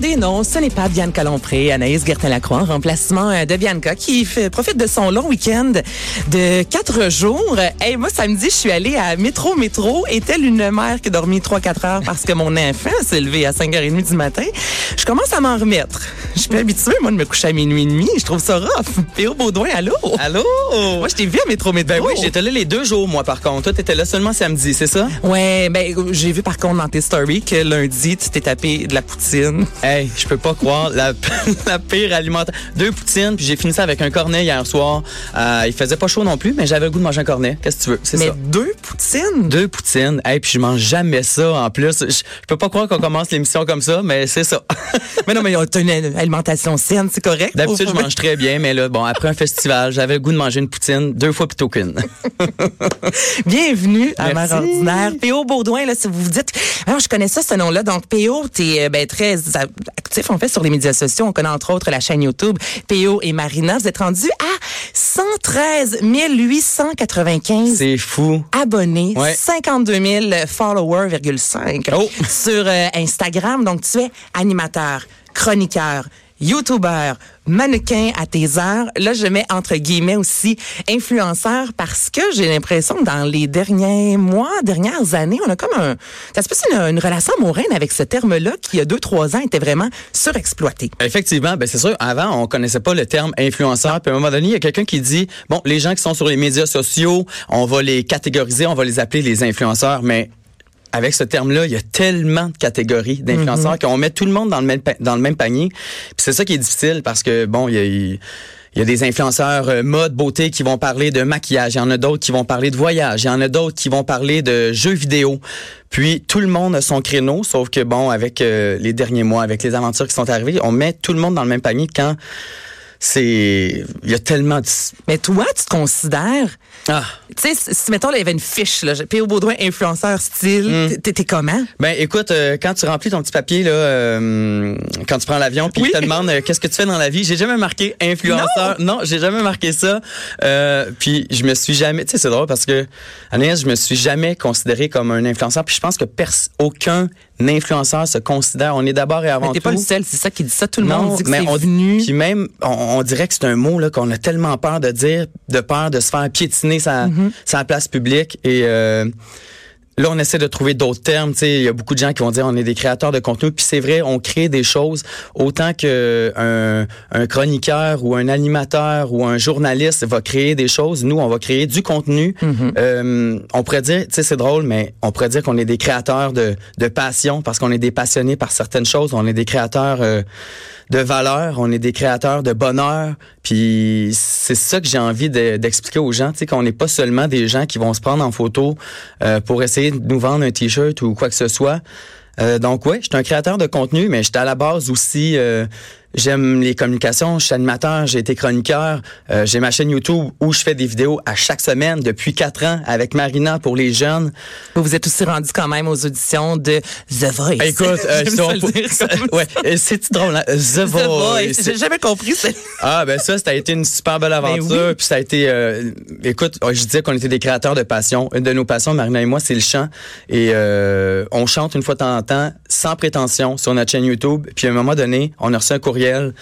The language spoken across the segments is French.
Non, ce n'est pas Bianca Lompré, Anaïs Gertin-Lacroix, en remplacement euh, de Bianca qui fait, profite de son long week-end de quatre jours. Et moi, samedi, je suis allée à Métro Métro et telle une mère qui a dormi 3-4 heures parce que mon enfant s'est levé à 5h30 du matin? Je commence à m'en remettre. Je suis pas habituée, moi, de me coucher à minuit et demi. Je trouve ça rough. Péo Baudouin, allô? Allô? Moi, je t'ai vu à Métro Métro. Ben oui, j'étais là les deux jours, moi, par contre. Toi, t'étais là seulement samedi, c'est ça? Ouais, ben, j'ai vu par contre dans tes stories que lundi, tu t'es tapé de la poutine. Hey, je peux pas croire. La, la pire alimentation. Deux poutines, puis j'ai fini ça avec un cornet hier soir. Euh, il faisait pas chaud non plus, mais j'avais le goût de manger un cornet. Qu'est-ce que tu veux? C'est Mais ça. deux poutines? Deux poutines. Hey, puis je mange jamais ça en plus. Je, je peux pas croire qu'on commence l'émission comme ça, mais c'est ça. Mais non, mais t'as une alimentation saine, c'est correct? D'habitude, je mange très bien, mais là, bon, après un festival, j'avais le goût de manger une poutine deux fois plutôt qu'une. Bienvenue à Mère. Ordinaire. P.O. Baudouin, là, si vous vous dites, alors je connais ça, ce nom-là. Donc, P.O., t'es euh, ben, très a- actif, en fait, sur les médias sociaux. On connaît entre autres la chaîne YouTube P.O. et Marina. Vous êtes rendus à 113 895 C'est fou. abonnés, Ouais. 52 000 followers, virgule 5 Oh. sur euh, Instagram. Donc, tu es animateur, chroniqueur, YouTuber, mannequin à tes heures. Là, je mets entre guillemets aussi influenceur parce que j'ai l'impression que dans les derniers mois, dernières années, on a comme un, ça se passe une, une relation amoureuse avec ce terme-là qui, il y a deux, trois ans, était vraiment surexploité? Effectivement, ben c'est sûr. Avant, on connaissait pas le terme influenceur. Puis à un moment donné, il y a quelqu'un qui dit bon, les gens qui sont sur les médias sociaux, on va les catégoriser, on va les appeler les influenceurs. Mais avec ce terme-là, il y a tellement de catégories d'influenceurs qu'on met tout le monde dans le même dans le même panier. Puis c'est ça qui est difficile parce que bon, il y a il il y a des influenceurs euh, mode, beauté qui vont parler de maquillage. Il y en a d'autres qui vont parler de voyage. Il y en a d'autres qui vont parler de jeux vidéo. Puis tout le monde a son créneau, sauf que bon, avec euh, les derniers mois, avec les aventures qui sont arrivées, on met tout le monde dans le même panier quand c'est... Il y a tellement de... Mais toi, tu te considères, Ah! tu sais, si, mettons, là, il y avait une fiche, là, P.O. Baudouin, influenceur style, t'es- t'es comment? Ben écoute, euh, quand tu remplis ton petit papier là, euh, quand tu prends l'avion, puis Oui. il te demande euh, qu'est-ce que tu fais dans la vie, j'ai jamais marqué influenceur. Non, j'ai jamais marqué ça. Puis je me suis jamais, tu sais, c'est drôle parce que Anaïs, je me suis jamais considéré comme un influenceur. Puis je pense que aucun influenceur se considère. On est d'abord et avant Mais t'es tout. pas le seul, c'est ça qui dit ça. Tout le Non, monde dit que mais c'est on, venu. Puis même, on, on dirait que c'est un mot là qu'on a tellement peur de dire, de peur de se faire piétiner sa, Mm-hmm. sa place publique. Et euh, là, on essaie de trouver d'autres termes. Tu sais, il y a beaucoup de gens qui vont dire on est des créateurs de contenu. Puis c'est vrai, on crée des choses autant que un, un chroniqueur ou un animateur ou un journaliste va créer des choses. Nous, on va créer du contenu. Mm-hmm. Euh, on pourrait dire, tu sais, c'est drôle, mais on pourrait dire qu'on est des créateurs de, de passion parce qu'on est des passionnés par certaines choses. On est des créateurs euh, de valeur, on est des créateurs de bonheur. Puis c'est ça que j'ai envie de- d'expliquer aux gens, tu sais, qu'on n'est pas seulement des gens qui vont se prendre en photo euh, pour essayer nous vendre un t-shirt ou quoi que ce soit. Euh, donc ouais, je suis un créateur de contenu, mais j'étais à la base aussi. euh, J'aime les communications, je suis animateur, j'ai été chroniqueur, euh, j'ai ma chaîne YouTube où je fais des vidéos à chaque semaine depuis quatre ans avec Marina pour les jeunes. Vous vous êtes aussi rendu quand même aux auditions de The Voice. Écoute, euh, comme ouais, c'est drôle, hein? The The Voice. Voice. J'ai jamais compris ça. Ah ben ça, ça a été une super belle aventure. Ben oui. Puis ça a été, euh, écoute, je disais qu'on était des créateurs de passion. Une de nos passions, Marina et moi, c'est le chant. Et euh, on chante une fois de temps en temps, sans prétention, sur notre chaîne YouTube. Puis à un moment donné, on a reçu un courriel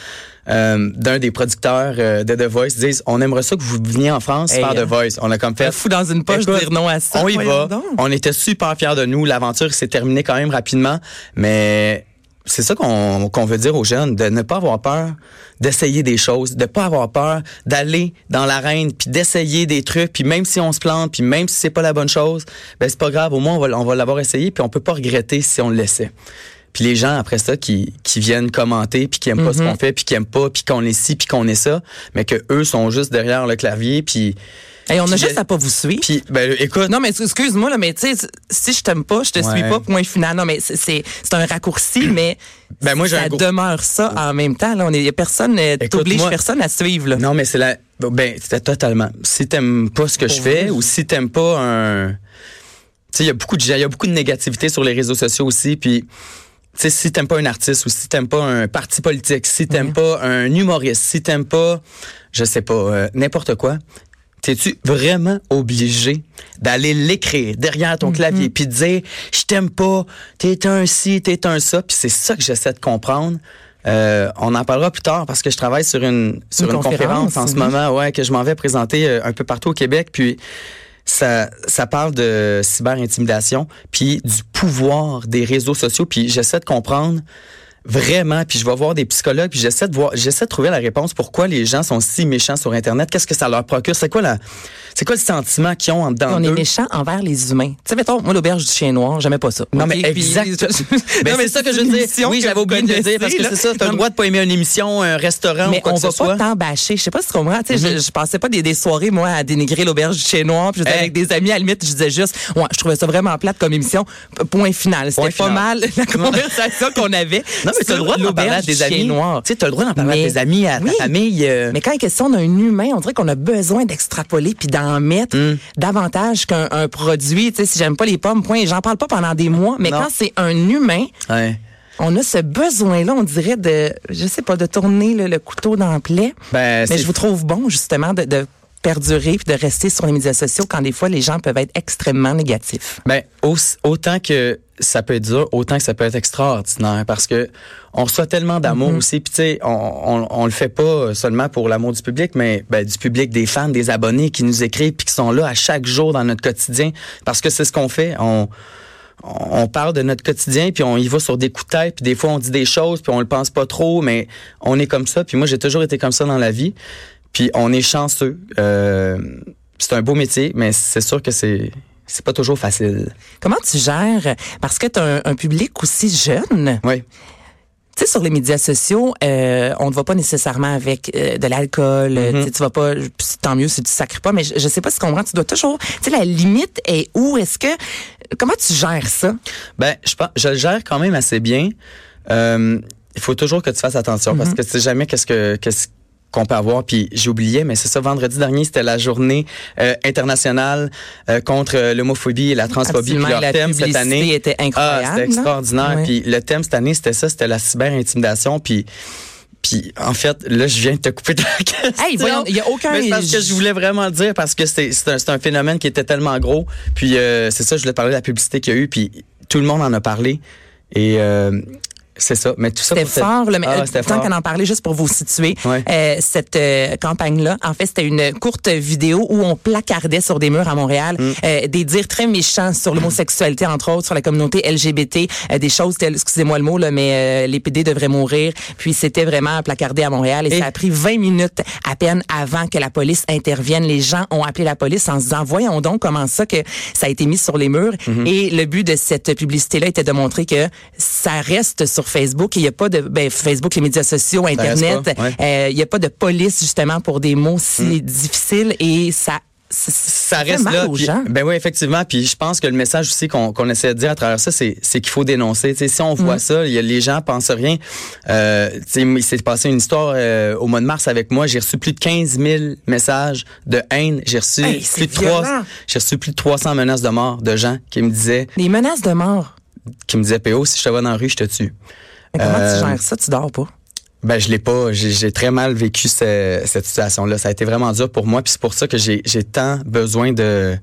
euh, d'un des producteurs euh, de The Voice. Disent, on aimerait ça que vous veniez en France Hey, faire hein? The Voice. On a comme fait. Fou dans une poche Écoute, dire non à ça. On y va. donc. On était super fiers de nous. L'aventure s'est terminée quand même rapidement, mais c'est ça qu'on qu'on veut dire aux jeunes, de ne pas avoir peur d'essayer des choses, de pas avoir peur d'aller dans l'arène, puis d'essayer des trucs, puis même si on se plante, puis même si c'est pas la bonne chose, ben c'est pas grave, au moins on va, on va l'avoir essayé, puis on peut pas regretter si on le laissait. Puis les gens après ça qui, qui viennent commenter puis qui aiment pas ce qu'on fait puis qui aiment pas puis qu'on est ci puis qu'on est ça mais que eux sont juste derrière le clavier puis Hey, on a juste à pas vous suivre. puis ben écoute Non, mais excuse-moi, là, mais tu sais, si je t'aime pas, je te Ouais. suis pas, point final. Non, mais c'est- c'est c'est un raccourci, mais Ben, moi, ça demeure ça en même temps. Là, on est, y a personne, euh, t'obliges personne à suivre. Là. Non, mais c'est la. Ben, totalement. Si t'aimes pas ce que je fais ou si t'aimes pas un. Tu sais, il y a beaucoup de il y a beaucoup de négativité sur les réseaux sociaux aussi, puis sais, si t'aimes pas un artiste ou si t'aimes pas un parti politique, si t'aimes pas un humoriste, si t'aimes pas, je sais pas, euh, n'importe quoi, T'es-tu vraiment obligé d'aller l'écrire derrière ton clavier puis de dire je t'aime pas, t'es un ci, t'es un ça, puis c'est ça que j'essaie de comprendre. Euh, on en parlera plus tard parce que je travaille sur une sur Une une, conférence, conférence, en ce moment, ouais, que je m'en vais présenter euh, un peu partout au Québec, puis ça ça parle de cyber-intimidation puis du pouvoir des réseaux sociaux, puis j'essaie de comprendre vraiment puis je vais voir des psychologues puis j'essaie de voir j'essaie de trouver la réponse pourquoi les gens sont si méchants sur internet qu'est-ce que ça leur procure? C'est quoi la c'est quoi le sentiment qu'ils ont en dedans On est méchant envers les humains. Tu sais, mettons, moi, l'auberge du chien noir, j'aimais pas ça. non, mais exact. Ben, Non, c'est ça que je veux dire. Oui, j'avais oublié de le dire parce que c'est ça. T'as là. le droit de pas aimer une émission, un restaurant Mais ou quoi on que ce va soit. pas tant bâcher. Je sais pas si tu comprends. Tu sais, je, je passais pas des, des soirées, moi, à dénigrer l'auberge du chien noir. Puis j'étais Hey. avec des amis, à la limite, je disais juste, ouais, je trouvais ça vraiment plate comme émission. Point final. C'était pas mal la conversation qu'on avait. Non, mais t'as le droit d'en parler à chien amis. noir. Tu sais, t'as le droit d'en parler Mais- à tes amis, à ta famille. euh, Mais quand il est question d'un humain, on dirait qu'on a besoin d'extrapoler puis d'en mettre Hmm. davantage qu'un un produit. Tu sais, si j'aime pas les pommes, point. J'en parle pas pendant des mois. Mais Non. quand c'est un humain, ouais. on a ce besoin-là, on dirait de, je sais pas, de tourner le, le couteau dans le plaie. Ben, Mais je vous trouve bon, justement, de, de perdurer puis de rester sur les médias sociaux quand des fois les gens peuvent être extrêmement négatifs. Ben, autant que ça peut être dur, autant que ça peut être extraordinaire parce que on reçoit tellement d'amour aussi. Puis tu sais, on, on, on le fait pas seulement pour l'amour du public, mais ben, du public, des fans, des abonnés qui nous écrivent puis qui sont là à chaque jour dans notre quotidien parce que c'est ce qu'on fait. On on parle de notre quotidien puis on y va sur des coups de tête puis des fois on dit des choses puis on le pense pas trop mais on est comme ça puis moi j'ai toujours été comme ça dans la vie puis on est chanceux euh, c'est un beau métier mais c'est sûr que c'est c'est pas toujours facile Comment tu gères, parce que tu as un, un public aussi jeune, oui tu sais, sur les médias sociaux, euh, on ne va pas nécessairement avec euh, de l'alcool. tu sais, Tu vas pas, tant mieux si tu sacres pas, mais je, je sais pas si tu comprends. Tu dois toujours, tu sais, la limite est où? Est-ce que comment tu gères ça? Ben, je pense, je le gère quand même assez bien. Euh, il faut toujours que tu fasses attention parce que tu sais jamais qu'est-ce que qu'est-ce qu'on peut avoir. Puis j'oubliais, mais c'est ça. Vendredi dernier, c'était la journée euh, internationale euh, contre euh, l'homophobie et la transphobie. Absolument, Puis leur la thème cette année, était incroyable, Ah, c'était extraordinaire. Puis le thème cette année, c'était ça, c'était la cyber-intimidation. Puis puis en fait, là, je viens de te couper ta question. Hey, voyons, il y a aucun- Mais c'est parce que je voulais vraiment le dire parce que c'est c'est un, un phénomène qui était tellement gros. Puis euh, c'est ça, je voulais parler de la publicité qu'il y a eu. Puis tout le monde en a parlé. Et euh, c'est ça. Mais tout ça C'était te- fort, là, mais Ah, euh, tant qu'on en parlait, juste pour vous situer, Ouais. euh, cette euh, campagne-là, en fait, c'était une courte vidéo où on placardait sur des murs à Montréal Mm. euh, des dires très méchants sur l'homosexualité, entre autres, sur la communauté LGBT, euh, des choses telles, excusez-moi le mot, là, mais euh, les PD devraient mourir. Puis c'était vraiment placardé à Montréal et, Et- ça a pris 20 minutes à peine avant que la police intervienne. Les gens ont appelé la police en se disant, voyons donc comment ça que ça a été mis sur les murs. Mm-hmm. Et le but de cette publicité-là était de montrer que ça reste sur Facebook. Il n'y a pas de ben, Facebook, les médias sociaux, Internet. ouais. euh, il n'y a pas de police justement pour des mots si difficiles et ça. Ça, reste mal là. aux puis- gens. ben oui, effectivement. Puis je pense que le message aussi qu'on qu'on essaie de dire à travers ça, c'est c'est qu'il faut dénoncer. Si on voit Mm. ça, il y a, les gens pensent rien. Euh, il s'est passé une histoire euh, au mois de mars avec moi. J'ai reçu plus de 15 000 messages de haine. J'ai reçu Hey, plus de violent. 3 j'ai reçu plus de 300 menaces de mort de gens qui me disaient Les menaces de mort? Qui me disaient PO, si je te vois dans la rue, je te tue. Mais comment Euh, tu gères ça? Tu dors pas? Ben je l'ai pas. J'ai très mal vécu ce- cette situation-là. Ça a été vraiment dur pour moi. Puis c'est pour ça que j'ai tant besoin de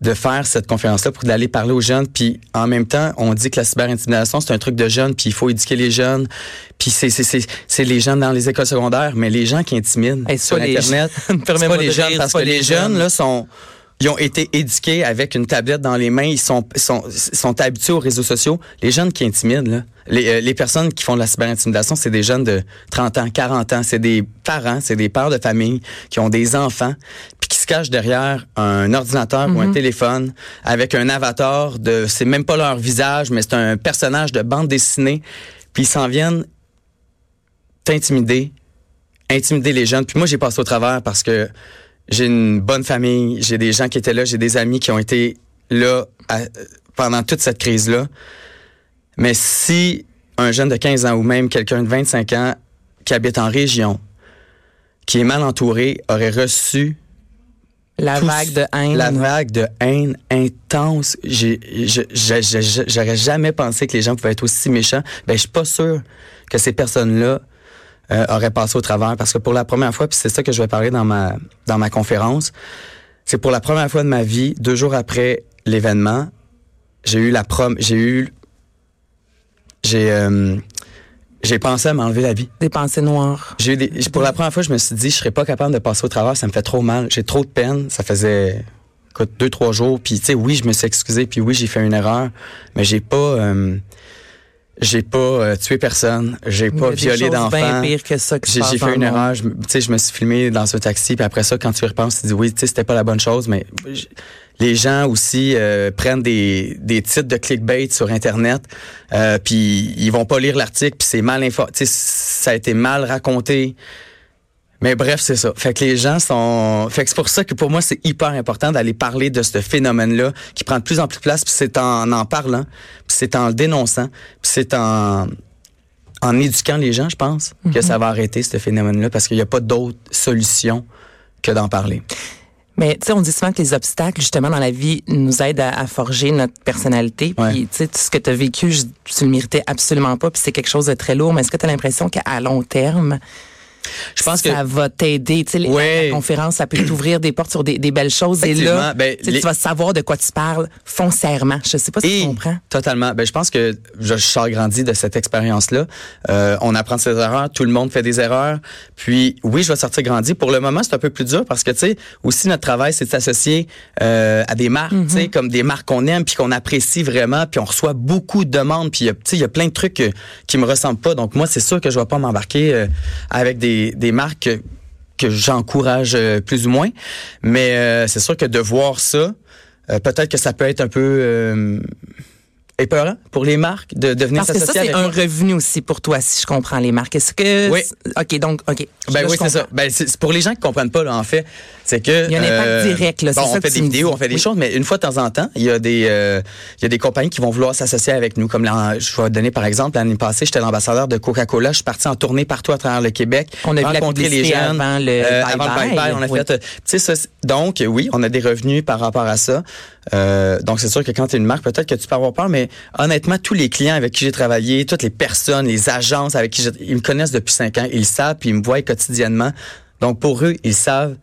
de faire cette conférence-là pour d'aller parler aux jeunes. Puis en même temps, on dit que la cyber-intimidation c'est un truc de jeunes. Puis il faut éduquer les jeunes. Puis c'est c'est c'est c'est les jeunes dans les écoles secondaires, mais les gens qui intimident Hey, sur les internet. c'est pas les jeunes parce que les jeunes. là sont ils ont été éduqués avec une tablette dans les mains, ils sont sont sont habitués aux réseaux sociaux. Les jeunes qui intimident là, les, euh, les personnes qui font de la cyberintimidation, c'est des jeunes de 30 ans, 40 ans, c'est des parents, c'est des pères de famille qui ont des enfants puis qui se cachent derrière un ordinateur ou un téléphone avec un avatar de c'est même pas leur visage, mais c'est un personnage de bande dessinée, puis ils s'en viennent t'intimider, intimider les jeunes. Puis moi, j'ai passé au travers parce que j'ai une bonne famille, j'ai des gens qui étaient là, j'ai des amis qui ont été là à- pendant toute cette crise-là. Mais si un jeune de 15 ans ou même quelqu'un de 25 ans qui habite en région, qui est mal entouré, aurait reçu La vague de haine. La vague de haine intense. J'aurais jamais pensé que les gens pouvaient être aussi méchants. Ben, je suis pas sûr que ces personnes-là euh, auraient passé au travers parce que pour la première fois, puis c'est ça que je vais parler dans ma dans ma conférence, c'est pour la première fois de ma vie, deux jours après l'événement, j'ai eu la prom, j'ai eu, j'ai euh, j'ai pensé à m'enlever la vie. Des pensées noires. J'ai eu des, pour la première fois, je me suis dit, je serais pas capable de passer au travers, ça me fait trop mal. J'ai trop de peine. Ça faisait, écoute, deux, trois jours. Puis, tu sais, oui, je me suis excusé, puis oui, j'ai fait une erreur, mais j'ai pas, euh, j'ai pas euh, tué personne. J'ai pas violé que ça se J'ai fait une erreur. Je, me- tu sais, je me suis filmé dans ce taxi, puis après ça, quand tu y repenses, tu te dis oui, tu sais, c'était pas la bonne chose, mais les gens aussi euh, prennent des, des titres de clickbait sur Internet, euh, puis ils vont pas lire l'article, puis c'est mal info, tu sais, ça a été mal raconté. Mais bref, c'est ça. Fait que les gens sont. Fait que c'est pour ça que pour moi, c'est hyper important d'aller parler de ce phénomène-là qui prend de plus en plus de place. Puis c'est en en parlant, puis c'est en le dénonçant, puis c'est en en éduquant les gens, je pense, que ça va arrêter ce phénomène-là parce qu'il n'y a pas d'autre solution que d'en parler. Mais tu sais, on dit souvent que les obstacles, justement, dans la vie, nous aident à, à forger notre personnalité. Ouais. Puis, tu sais, tout ce que tu as vécu, je- tu le méritais absolument pas. Puis c'est quelque chose de très lourd. Mais est-ce que tu as l'impression qu'à long terme, Je pense que ça va t'aider? Tu sais, les- Ouais. la, conférence, ça peut t'ouvrir des portes sur des, des belles choses. Et là, ben, tu sais, les- tu vas savoir de quoi tu parles foncièrement. Je sais pas si Et tu comprends. Totalement. Ben, je pense que je, je sors grandi de cette expérience-là. Euh, on apprend ses erreurs. Tout le monde fait des erreurs. Puis, oui, je vais sortir grandi. Pour le moment, c'est un peu plus dur parce que, tu sais, aussi notre travail, c'est de s'associer euh, à des marques, tu sais, comme des marques qu'on aime puis qu'on apprécie vraiment. Puis on reçoit beaucoup de demandes. Puis, il y a- tu sais, il y a plein de trucs que- qui me ressemblent pas. Donc, moi, c'est sûr que je vais pas m'embarquer euh, avec des, des marques que, j'encourage euh, plus ou moins. Mais euh, c'est sûr que de voir ça, euh, peut-être que ça peut être un peu épeurant pour les marques de, de venir Parce que ça, c'est un revenu aussi pour toi, si je comprends les marques. Est-ce que... Oui. OK, donc, OK. Ben Là, oui, c'est ça. Ben, c'est pour les gens qui comprennent pas, là, en fait, c'est que... Il y a un impact direct, là, bon, ça on fait des vidéos, on fait des Oui. choses, mais une fois de temps en temps, il y a des, euh, il y a des compagnies qui vont vouloir s'associer avec nous. Comme l'an- je vais donner par exemple, l'année passée, j'étais l'ambassadeur de Coca-Cola. Je suis parti en tournée partout à travers le Québec. On a rencontrer les jeunes. avant le euh, Bye Bye. bye-bye, on a Oui. fait... euh, ça, donc, oui, on a des revenus par rapport à ça. Euh, donc, c'est sûr que quand tu es une marque, peut-être que tu peux avoir peur, mais honnêtement, tous les clients avec qui j'ai travaillé, toutes les personnes, les agences avec qui j'ai- ils me connaissent depuis cinq ans, ils le savent, puis ils me voient quotidiennement. Donc, pour eux, ils savent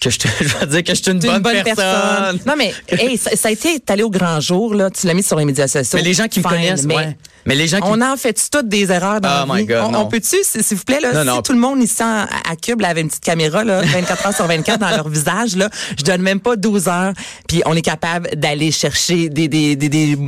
que je, te, je vais dire que je suis une, bonne, personne. Non, mais hey, ça, ça a été allé au grand jour, là. Tu l'as mis sur les médias sociaux. Mais les gens qui me connaissent, mais ouais. Mais les gens qui On en fait toutes des erreurs dans Oh la my vie. God, on, peut-tu, s'il vous plaît, là, Non, si non. tout le monde ici à Cube là, avait une petite caméra là, 24 heures sur 24 dans leur visage, là, je donne même pas 12 heures, puis on est capable d'aller chercher des, des, des, des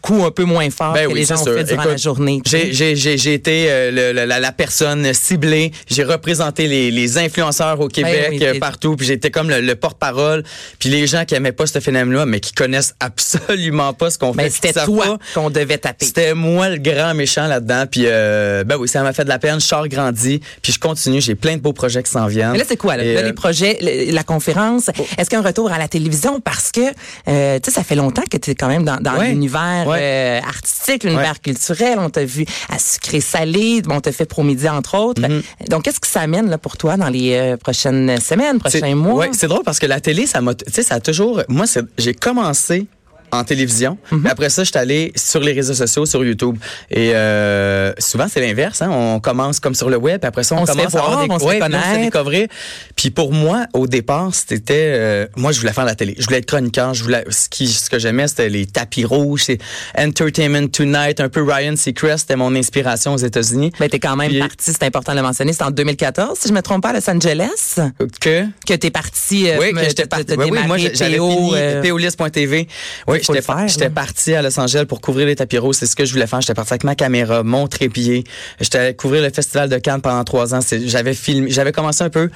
coups un peu moins forts Ben que oui, les gens ont sûr. fait durant Écoute, la journée. J'ai, été euh, le- la, la personne ciblée. J'ai représenté les, les influenceurs au Québec, Ben oui, euh, partout. Puis j'étais comme le, le porte-parole. Puis les gens qui aimaient pas ce phénomène-là, mais qui connaissent absolument pas ce qu'on Mais fait. c'était toi qu'on devait taper. C'était moi le grand méchant là-dedans. Puis euh, ben oui, ça m'a fait de la peine. Je sors grandi. Puis je continue. J'ai plein de beaux projets qui s'en viennent. Mais là, c'est quoi, là? Euh, Oh. les projets, le- la conférence, est-ce qu'il y a un retour à la télévision? Parce que, euh, tu sais, ça fait longtemps que tu es quand même dans, dans Ouais. l'univers Ouais. euh, artistique, l'univers Ouais. culturel. On t'a vu à sucré-salé, bon, on t'a fait Promidi, entre autres. Mm-hmm. Donc, qu'est-ce que ça amène là, pour toi dans les prochaines semaines, prochains mois? Ouais, c'est drôle parce que la télé, ça m'a, tu sais, ça a toujours, moi, j'ai commencé en télévision. Puis après ça, je suis allé sur les réseaux sociaux, sur YouTube. Et euh, souvent, c'est l'inverse. Hein? On commence comme sur le web, puis après ça, on, On commence fait à avoir voir, des on se ouais, on se découvrir. Puis pour moi, au départ, c'était... euh, moi, je voulais faire la télé. Je voulais être chroniqueur. Je voulais, ce, qui, ce que j'aimais, c'était les tapis rouges. C'est Entertainment Tonight, un peu Ryan Seacrest. C'était mon inspiration aux États-Unis. Ben, t'es quand même Puis- parti, c'est important de le mentionner, c'est en 2014, si je me trompe pas, à Los Angeles, Que... que t'es parti. euh, Oui, que j'étais parti. Oui, oui, moi, j'avais fini POLIS.tv. Oui, j'étais parti à Los Angeles pour couvrir les tapis rouges. C'est ce que je voulais faire. J'étais parti avec ma caméra, mon trépied. J'étais allé couvrir le Festival de Cannes pendant trois ans. J'avais filmé, j'avais commencé un peu.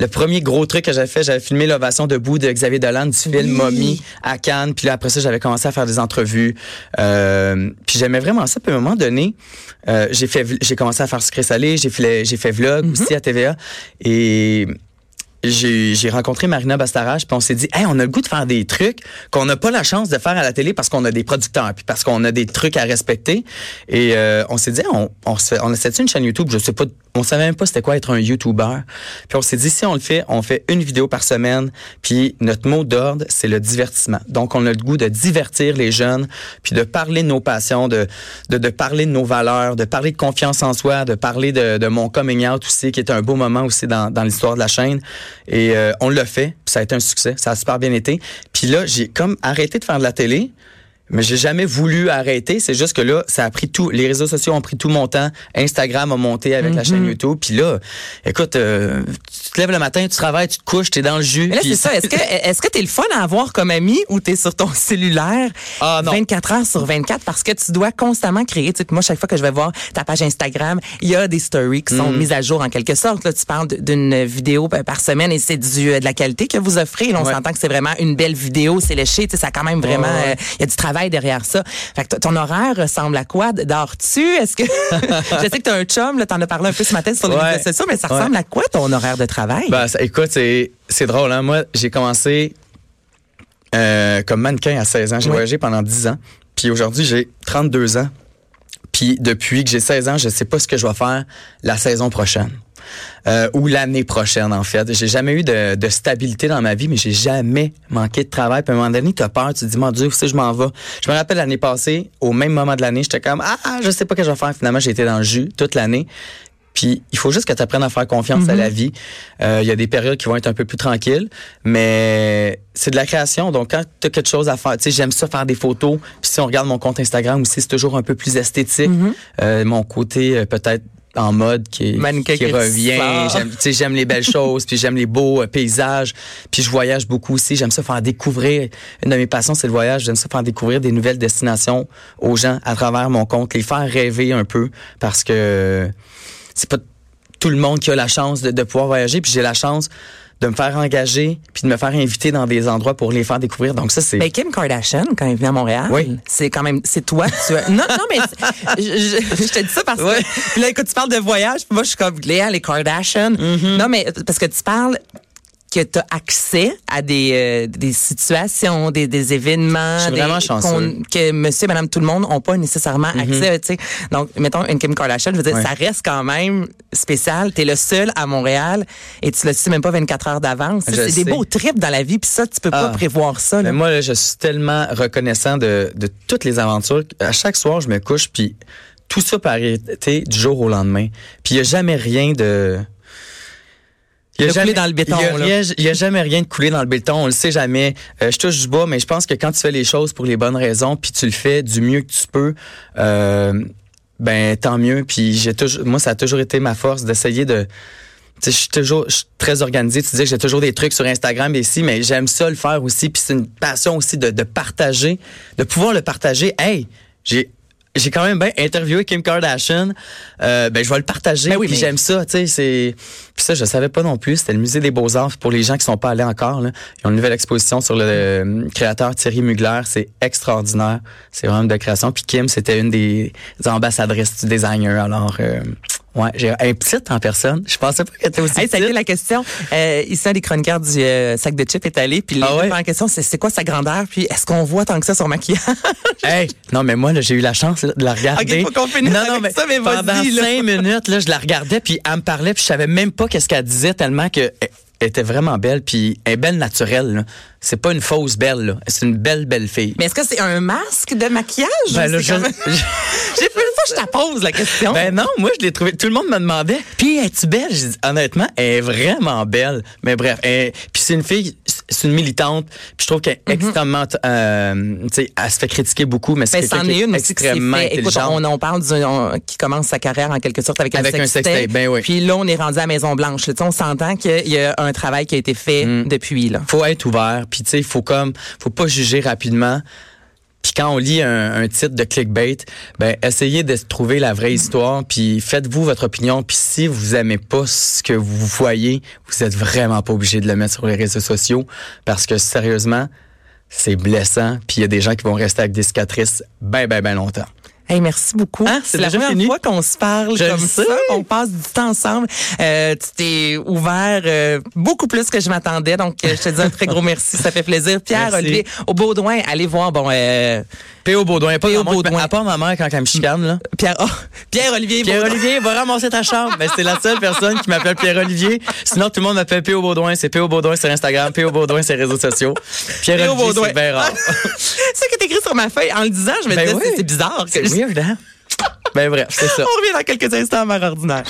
Le premier gros truc que j'avais fait, j'avais filmé l'ovation debout de Xavier Dolan du film Oui. Mommy à Cannes. Puis là, après ça, j'avais commencé à faire des entrevues. Euh, puis j'aimais vraiment ça. Puis à un moment donné, euh, j'ai fait, j'ai commencé à faire sucré salé. J'ai fait, j'ai fait vlog aussi à TVA. Et j'ai rencontré Marina Bastarache, puis on s'est dit, hey, on a le goût de faire des trucs qu'on n'a pas la chance de faire à la télé parce qu'on a des producteurs, puis parce qu'on a des trucs à respecter. Et euh, on s'est dit, on, on, on a une chaîne YouTube, je sais pas, on savait même pas c'était quoi être un YouTuber. Puis on s'est dit, si on le fait, on fait une vidéo par semaine, puis notre mot d'ordre, c'est le divertissement. Donc, on a le goût de divertir les jeunes, puis de parler de nos passions, de, de, de parler de nos valeurs, de parler de confiance en soi, de parler de, de mon coming out aussi, qui est un beau moment aussi dans, dans l'histoire de la chaîne. Et euh, on l'a fait, puis ça a été un succès, ça a super bien été. Puis là, j'ai comme arrêté de faire de la télé, mais j'ai jamais voulu arrêter. C'est juste que là, ça a pris tout. Les réseaux sociaux ont pris tout mon temps. Instagram a monté avec la Mhm. chaîne YouTube. Puis là, écoute, euh, tu te lèves le matin, tu travailles, tu te couches, t'es dans le jus. Mais là, c'est ça. Est-ce que est-ce que t'es le fun à avoir comme ami ou t'es sur ton cellulaire Ah, non. 24 heures sur 24 parce que tu dois constamment créer? Tu sais, moi, chaque fois que je vais voir ta page Instagram, il y a des stories qui Mm. sont mises à jour en quelque sorte. Là, tu parles d'une vidéo par semaine et c'est du euh, de la qualité que vous offrez. Là, on Ouais. s'entend que c'est vraiment une belle vidéo, c'est léché. Tu sais, ça a quand même vraiment. Ouais, ouais. euh, Il y a du travail derrière ça. Fait que ton horaire ressemble à quoi? Dors-tu? Est-ce que je sais que t'as un chum, là, t'en as parlé un peu ce matin sur les Ouais. réseaux sociaux, mais ça Ouais. ressemble à quoi ton horaire de travail? Ben, ça- écoute, c'est, c'est drôle. Hein? Moi, j'ai commencé euh, comme mannequin à 16 ans. J'ai Oui. voyagé pendant 10 ans. Puis aujourd'hui, j'ai 32 ans. Puis depuis que j'ai 16 ans, je sais pas ce que je vais faire la saison prochaine. Euh, ou l'année prochaine, en fait. J'ai jamais eu de, de stabilité dans ma vie, mais j'ai jamais manqué de travail. Puis à un moment donné, tu as peur, tu te dis, mon Dieu, que je m'en vais? Je me rappelle l'année passée, au même moment de l'année, j'étais comme, ah, ah, je sais pas ce que je vais faire. Finalement, j'ai été dans le jus toute l'année. Puis il faut juste que tu apprennes à faire confiance à la vie. Euh, Il y a des périodes qui vont être un peu plus tranquilles, mais c'est de la création. Donc quand tu as quelque chose à faire, tu sais, j'aime ça faire des photos. Puis si on regarde mon compte Instagram aussi, c'est toujours un peu plus esthétique. Euh, mon côté euh, peut-être en mode qui, qui qui revient. J'aime, tu sais, j'aime les belles choses, puis j'aime les beaux euh, paysages. Puis je voyage beaucoup aussi. J'aime ça faire découvrir. Une de mes passions, c'est le voyage. J'aime ça faire découvrir des nouvelles destinations aux gens à travers mon compte, les faire rêver un peu parce que c'est pas tout le monde qui a la chance de, de pouvoir voyager. Puis j'ai la chance de me faire engager puis de me faire inviter dans des endroits pour les faire découvrir. Donc ça, c'est... Mais Kim Kardashian, quand elle vient à Montréal, Oui. c'est quand même, c'est toi tu as. Non, non, mais je, je, je te dis ça parce que là, quand tu parles de voyage, moi, je suis comme Léa, les Kardashian. Mm-hmm. Non, mais parce que tu parles que tu as accès à des, euh, des situations, des, des événements. Des- Que monsieur et madame tout le monde n'ont pas nécessairement accès, tu sais. Donc, mettons, une Kim Kardashian, je veux dire, Ouais. ça reste quand même spécial. Tu es le seul à Montréal et tu le sais même pas 24 heures d'avance. C'est des beaux trips dans la vie, puis ça, tu peux pas Ah. prévoir ça. là. Mais moi, là, je suis tellement reconnaissant de, de toutes les aventures. À chaque soir, je me couche, puis tout ça peut arrêter du jour au lendemain. Puis il n'y a jamais rien de... Il y De jamais, couler dans le béton, Il y a, a jamais rien de couler dans le béton. On le sait jamais. Euh, je touche du bois, mais je pense que quand tu fais les choses pour les bonnes raisons, puis tu le fais du mieux que tu peux, euh, ben tant mieux. Puis j'ai toujours, moi, ça a toujours été ma force d'essayer de. Je suis toujours très organisé. Tu disais que j'ai toujours des trucs sur Instagram et ici, mais j'aime ça le faire aussi. Puis c'est une passion aussi de, de partager, de pouvoir le partager. Hey, j'ai j'ai quand même bien interviewé Kim Kardashian. Euh, ben je vais le partager. Ben oui, puis mais- j'aime ça. Tu sais, c'est puis ça je savais pas non plus. C'était le musée des beaux arts pour les gens qui sont pas allés encore. Là. Ils ont une nouvelle exposition sur le euh, créateur Thierry Mugler. C'est extraordinaire. C'est vraiment de création. Puis Kim, c'était une des ambassadrices du designer. Alors euh, ouais, j'ai un petite en personne. Je pensais pas qu'elle était aussi Hey, ça a été petite. la question. Euh, ici, un des chroniqueurs du euh, sac de chips est allé. Puis les Ah ouais? questions, c'est c'est quoi sa grandeur? Puis est-ce qu'on voit tant que ça sur maquillage? Hey, non mais moi là, j'ai eu la chance là, de la regarder. Ok, faut qu'on finisse non, avec non, mais ça, mais pendant cinq minutes là, je la regardais puis elle me parlait puis je savais même pas qu'est-ce qu'elle disait tellement que elle était vraiment belle puis elle est belle naturelle. C'est pas une fausse belle là, c'est une belle belle fille. Mais est-ce que c'est un masque de maquillage? Ben, là, je- même- J'ai plus fois que je te pose la question. Ben non, moi je l'ai trouvé. Tout le monde me demandait. Puis es-tu belle J'ai dit honnêtement, elle est vraiment belle. Mais bref, elle- puis c'est une fille, c'est une militante. Puis je trouve qu'elle est extrêmement, euh, tu sais, elle se fait critiquer beaucoup, mais c'est. Ben, c'en quelqu'un qui est une est aussi qui extrêmement fait. Écoute, on, on parle qui commence sa carrière en quelque sorte avec, Avec un sextape, ben oui. Puis là, on est rendu à Maison Blanche. Tu sais, on s'entend qu'il y a un travail qui a été fait Mm. depuis là. faut être ouvert, puis tu sais, il faut comme, faut pas juger rapidement. Puis quand on lit un, titre de clickbait, ben essayez de trouver la vraie histoire, puis faites-vous votre opinion. Puis si vous aimez pas ce que vous voyez, vous êtes vraiment pas obligé de le mettre sur les réseaux sociaux, parce que sérieusement, c'est blessant. Puis il y a des gens qui vont rester avec des cicatrices ben ben ben longtemps. Hey, merci beaucoup. Hein, c'est la première fini? fois qu'on se parle Je comme ça, qu'on passe du temps ensemble. Euh, tu t'es ouvert euh, beaucoup plus que je m'attendais, donc euh, je te dis un très gros merci, ça fait plaisir. Pierre Merci. Olivier au Baudouin, allez voir bon euh, P.O. Baudouin, pas P.O. Baudouin. à part ma mère quand elle me chicane, là. Pierre oh, Pierre Olivier Baudouin. Pierre-Olivier, va ramasser ta chambre. Ben, c'est la seule personne qui m'appelle Pierre-Olivier. Sinon, tout le monde m'appelle P.O. Baudouin. C'est P.O. Baudouin sur Instagram, P.O. Baudouin sur les réseaux sociaux. Pierre-Olivier, Baudouin. c'est bien rare. C'est que écrit sur ma feuille en le disant, je me Ben disais oui. c'est- bizarre. que weird, hein? Ben bref, c'est ça. On revient dans quelques instants à Mère ordinaire.